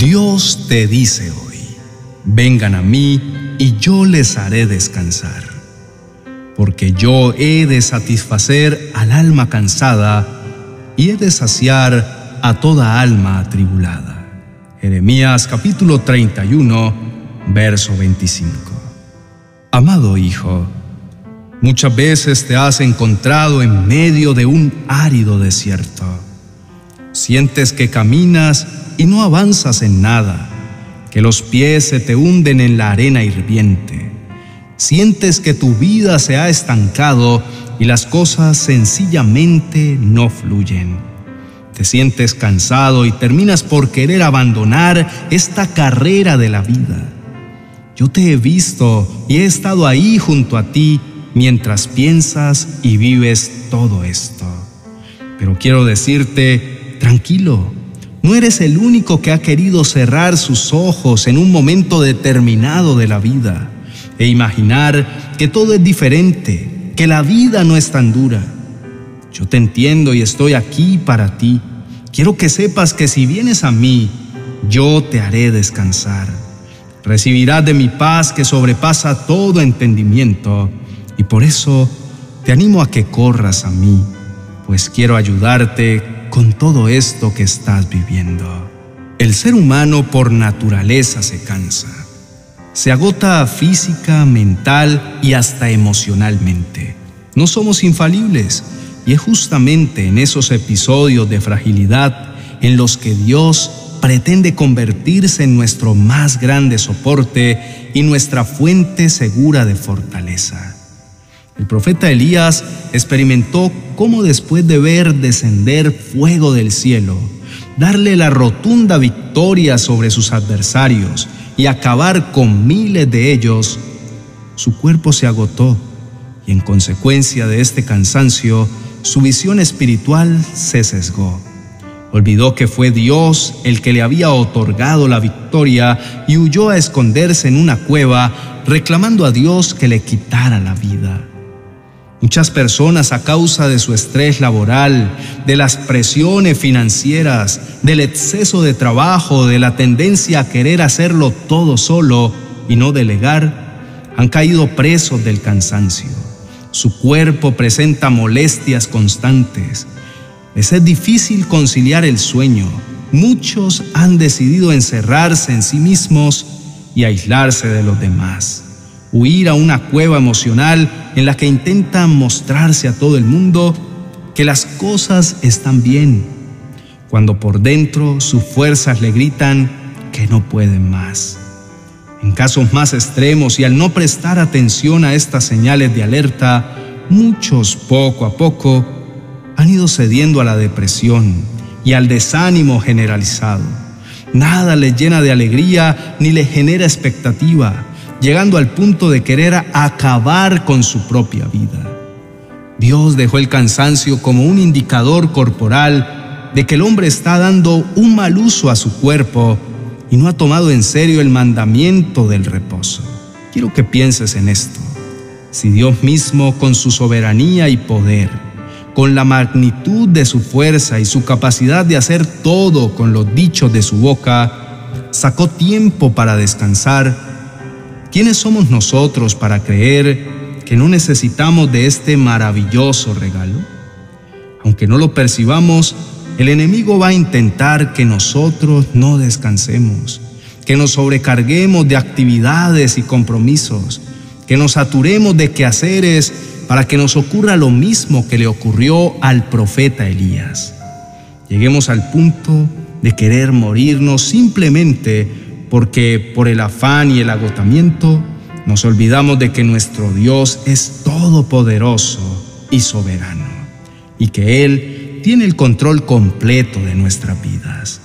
Dios te dice hoy, vengan a mí y yo les haré descansar, porque yo he de satisfacer al alma cansada y he de saciar a toda alma atribulada. Jeremías capítulo 31, verso 25. Amado Hijo, muchas veces te has encontrado en medio de un árido desierto. Sientes que caminas y no avanzas en nada, que los pies se te hunden en la arena hirviente. Sientes que tu vida se ha estancado y las cosas sencillamente no fluyen. Te sientes cansado y terminas por querer abandonar esta carrera de la vida. Yo te he visto y he estado ahí junto a ti mientras piensas y vives todo esto. Pero quiero decirte, tranquilo, no eres el único que ha querido cerrar sus ojos en un momento determinado de la vida e imaginar que todo es diferente, que la vida no es tan dura. Yo te entiendo y estoy aquí para ti. Quiero que sepas que si vienes a mí, yo te haré descansar. Recibirás de mi paz que sobrepasa todo entendimiento y por eso te animo a que corras a mí, pues quiero ayudarte con todo esto que estás viviendo. El ser humano por naturaleza se cansa. Se agota física, mental y hasta emocionalmente. No somos infalibles y es justamente en esos episodios de fragilidad en los que Dios pretende convertirse en nuestro más grande soporte y nuestra fuente segura de fortaleza. El profeta Elías experimentó cómo después de ver descender fuego del cielo, darle la rotunda victoria sobre sus adversarios y acabar con miles de ellos, su cuerpo se agotó y en consecuencia de este cansancio, su visión espiritual se sesgó. Olvidó que fue Dios el que le había otorgado la victoria y huyó a esconderse en una cueva reclamando a Dios que le quitara la vida. Muchas personas a causa de su estrés laboral, de las presiones financieras, del exceso de trabajo, de la tendencia a querer hacerlo todo solo y no delegar, han caído presos del cansancio. Su cuerpo presenta molestias constantes. Les es difícil conciliar el sueño. Muchos han decidido encerrarse en sí mismos y aislarse de los demás huir a una cueva emocional en la que intentan mostrarse a todo el mundo que las cosas están bien, cuando por dentro sus fuerzas le gritan que no pueden más. En casos más extremos y al no prestar atención a estas señales de alerta, muchos poco a poco han ido cediendo a la depresión y al desánimo generalizado. Nada les llena de alegría ni les genera expectativa llegando al punto de querer acabar con su propia vida. Dios dejó el cansancio como un indicador corporal de que el hombre está dando un mal uso a su cuerpo y no ha tomado en serio el mandamiento del reposo. Quiero que pienses en esto. Si Dios mismo, con su soberanía y poder, con la magnitud de su fuerza y su capacidad de hacer todo con los dichos de su boca, sacó tiempo para descansar, ¿Quiénes somos nosotros para creer que no necesitamos de este maravilloso regalo? Aunque no lo percibamos, el enemigo va a intentar que nosotros no descansemos, que nos sobrecarguemos de actividades y compromisos, que nos saturemos de quehaceres para que nos ocurra lo mismo que le ocurrió al profeta Elías. Lleguemos al punto de querer morirnos simplemente porque por el afán y el agotamiento nos olvidamos de que nuestro Dios es todopoderoso y soberano y que Él tiene el control completo de nuestras vidas.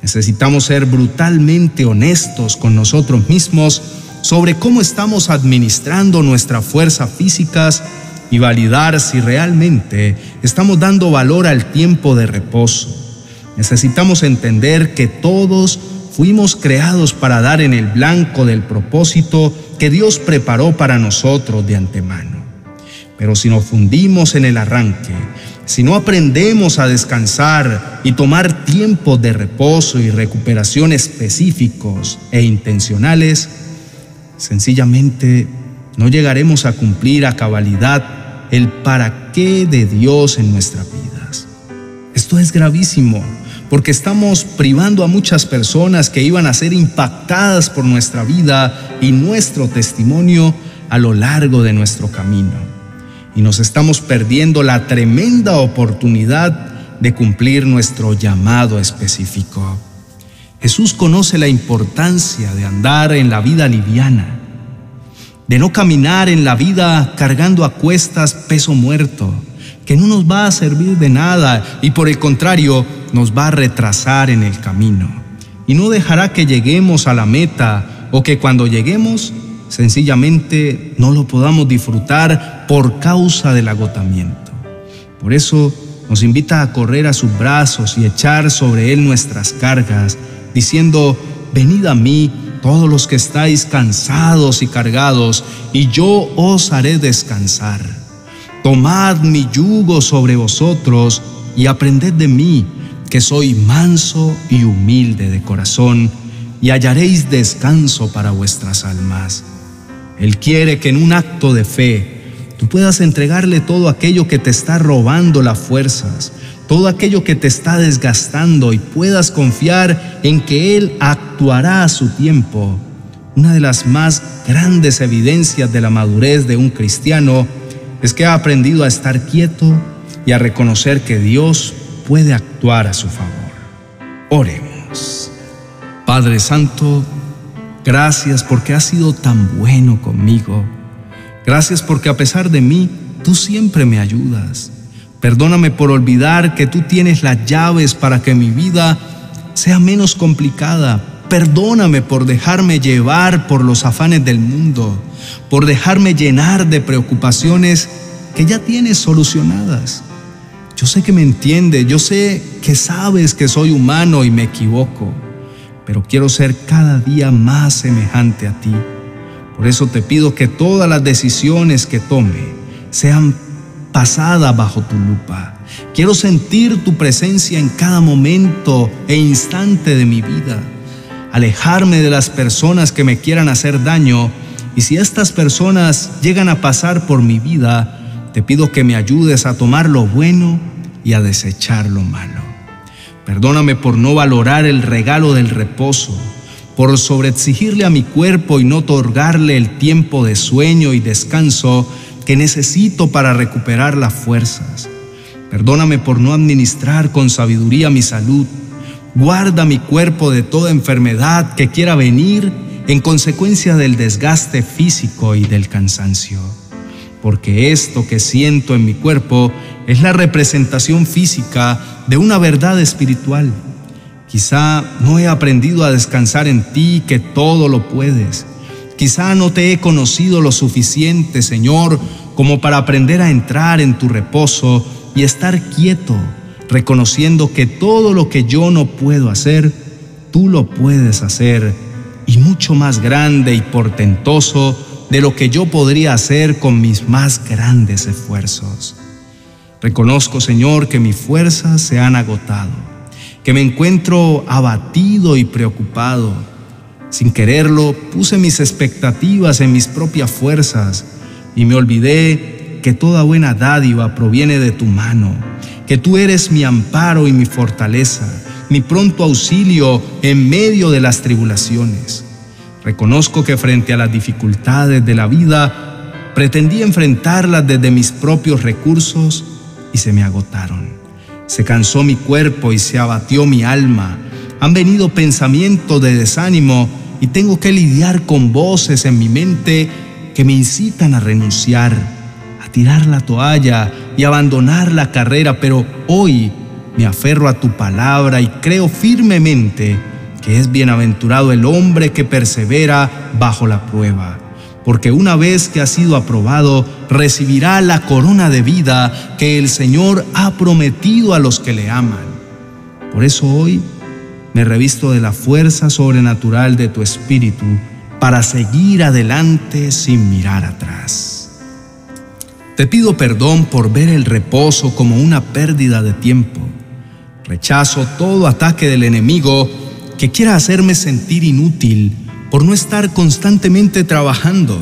Necesitamos ser brutalmente honestos con nosotros mismos sobre cómo estamos administrando nuestras fuerzas físicas y validar si realmente estamos dando valor al tiempo de reposo. Necesitamos entender que todos Fuimos creados para dar en el blanco del propósito que Dios preparó para nosotros de antemano. Pero si nos fundimos en el arranque, si no aprendemos a descansar y tomar tiempos de reposo y recuperación específicos e intencionales, sencillamente no llegaremos a cumplir a cabalidad el para qué de Dios en nuestras vidas. Esto es gravísimo porque estamos privando a muchas personas que iban a ser impactadas por nuestra vida y nuestro testimonio a lo largo de nuestro camino. Y nos estamos perdiendo la tremenda oportunidad de cumplir nuestro llamado específico. Jesús conoce la importancia de andar en la vida liviana, de no caminar en la vida cargando a cuestas peso muerto, que no nos va a servir de nada y por el contrario nos va a retrasar en el camino. Y no dejará que lleguemos a la meta o que cuando lleguemos sencillamente no lo podamos disfrutar por causa del agotamiento. Por eso nos invita a correr a sus brazos y echar sobre él nuestras cargas, diciendo, venid a mí todos los que estáis cansados y cargados, y yo os haré descansar. Tomad mi yugo sobre vosotros y aprended de mí, que soy manso y humilde de corazón, y hallaréis descanso para vuestras almas él quiere que en un acto de fe tú puedas entregarle todo aquello que te está robando las fuerzas, todo aquello que te está desgastando y puedas confiar en que Él actuará a su tiempo. Una de las más grandes evidencias de la madurez de un cristiano es que ha aprendido a estar quieto y a reconocer que Dios puede actuar a su favor. Oremos. Padre Santo, Gracias porque has sido tan bueno conmigo. Gracias porque a pesar de mí, tú siempre me ayudas. Perdóname por olvidar que tú tienes las llaves para que mi vida sea menos complicada. Perdóname por dejarme llevar por los afanes del mundo, por dejarme llenar de preocupaciones que ya tienes solucionadas. Yo sé que me entiendes, yo sé que sabes que soy humano y me equivoco pero quiero ser cada día más semejante a ti. Por eso te pido que todas las decisiones que tome sean pasadas bajo tu lupa. Quiero sentir tu presencia en cada momento e instante de mi vida. Alejarme de las personas que me quieran hacer daño y si estas personas llegan a pasar por mi vida, te pido que me ayudes a tomar lo bueno y a desechar lo malo. Perdóname por no valorar el regalo del reposo, por sobreexigirle a mi cuerpo y no otorgarle el tiempo de sueño y descanso que necesito para recuperar las fuerzas. Perdóname por no administrar con sabiduría mi salud. Guarda mi cuerpo de toda enfermedad que quiera venir en consecuencia del desgaste físico y del cansancio. Porque esto que siento en mi cuerpo es la representación física de una verdad espiritual. Quizá no he aprendido a descansar en ti, que todo lo puedes. Quizá no te he conocido lo suficiente, Señor, como para aprender a entrar en tu reposo y estar quieto, reconociendo que todo lo que yo no puedo hacer, tú lo puedes hacer, y mucho más grande y portentoso de lo que yo podría hacer con mis más grandes esfuerzos. Reconozco, Señor, que mis fuerzas se han agotado, que me encuentro abatido y preocupado. Sin quererlo, puse mis expectativas en mis propias fuerzas y me olvidé que toda buena dádiva proviene de tu mano, que tú eres mi amparo y mi fortaleza, mi pronto auxilio en medio de las tribulaciones. Reconozco que frente a las dificultades de la vida, pretendí enfrentarlas desde mis propios recursos y se me agotaron. Se cansó mi cuerpo y se abatió mi alma. Han venido pensamientos de desánimo y tengo que lidiar con voces en mi mente que me incitan a renunciar, tirar la toalla y abandonar la carrera, pero hoy me aferro a tu palabra y creo firmemente que es bienaventurado el hombre que persevera bajo la prueba porque una vez que ha sido aprobado, recibirá la corona de vida que el Señor ha prometido a los que le aman. Por eso hoy me revisto de la fuerza sobrenatural de tu Espíritu para seguir adelante sin mirar atrás. Te pido perdón por ver el reposo como una pérdida de tiempo. Rechazo todo ataque del enemigo que quiera hacerme sentir inútil por no estar constantemente trabajando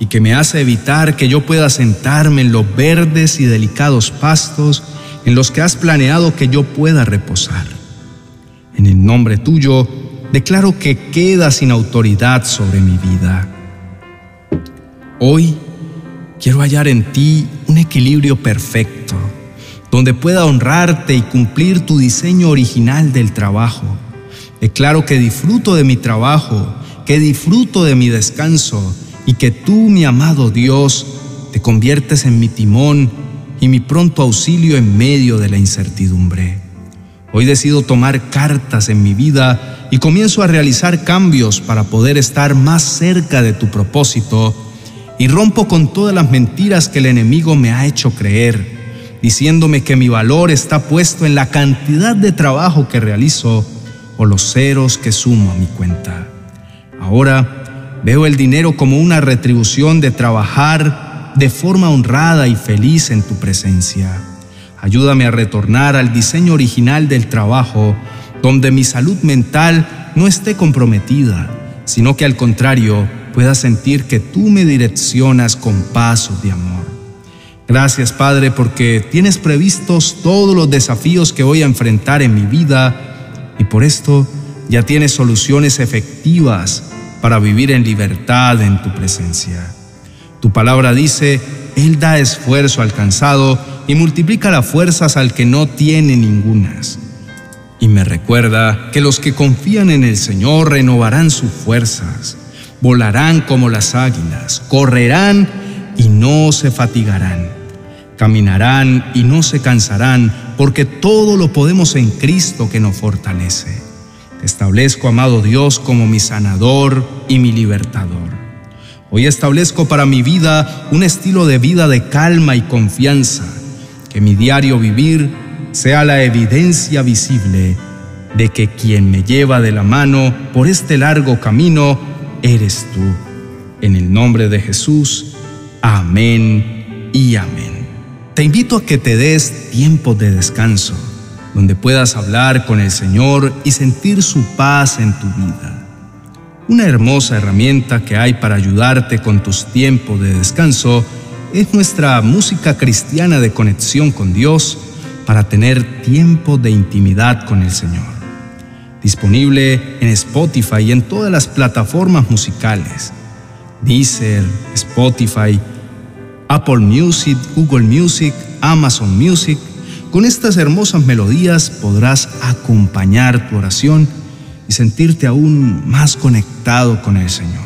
y que me hace evitar que yo pueda sentarme en los verdes y delicados pastos en los que has planeado que yo pueda reposar. En el nombre tuyo, declaro que queda sin autoridad sobre mi vida. Hoy quiero hallar en ti un equilibrio perfecto, donde pueda honrarte y cumplir tu diseño original del trabajo. Declaro que disfruto de mi trabajo, que disfruto de mi descanso y que tú, mi amado Dios, te conviertes en mi timón y mi pronto auxilio en medio de la incertidumbre. Hoy decido tomar cartas en mi vida y comienzo a realizar cambios para poder estar más cerca de tu propósito y rompo con todas las mentiras que el enemigo me ha hecho creer, diciéndome que mi valor está puesto en la cantidad de trabajo que realizo o los ceros que sumo a mi cuenta. Ahora veo el dinero como una retribución de trabajar de forma honrada y feliz en tu presencia. Ayúdame a retornar al diseño original del trabajo, donde mi salud mental no esté comprometida, sino que al contrario pueda sentir que tú me direccionas con pasos de amor. Gracias Padre porque tienes previstos todos los desafíos que voy a enfrentar en mi vida y por esto ya tienes soluciones efectivas para vivir en libertad en tu presencia. Tu palabra dice, Él da esfuerzo al cansado y multiplica las fuerzas al que no tiene ningunas. Y me recuerda que los que confían en el Señor renovarán sus fuerzas, volarán como las águilas, correrán y no se fatigarán, caminarán y no se cansarán, porque todo lo podemos en Cristo que nos fortalece. Te establezco, amado Dios, como mi sanador y mi libertador. Hoy establezco para mi vida un estilo de vida de calma y confianza, que mi diario vivir sea la evidencia visible de que quien me lleva de la mano por este largo camino eres tú. En el nombre de Jesús, amén y amén. Te invito a que te des tiempo de descanso, donde puedas hablar con el Señor y sentir su paz en tu vida. Una hermosa herramienta que hay para ayudarte con tus tiempos de descanso es nuestra música cristiana de conexión con Dios para tener tiempo de intimidad con el Señor. Disponible en Spotify y en todas las plataformas musicales. Deezer, Spotify, Apple Music, Google Music, Amazon Music. Con estas hermosas melodías podrás acompañar tu oración y sentirte aún más conectado con el Señor.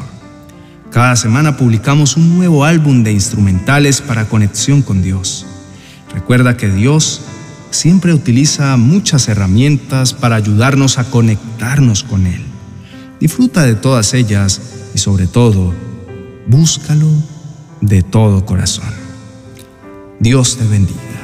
Cada semana publicamos un nuevo álbum de instrumentales para conexión con Dios. Recuerda que Dios siempre utiliza muchas herramientas para ayudarnos a conectarnos con Él. Disfruta de todas ellas y sobre todo, búscalo de todo corazón. Dios te bendiga.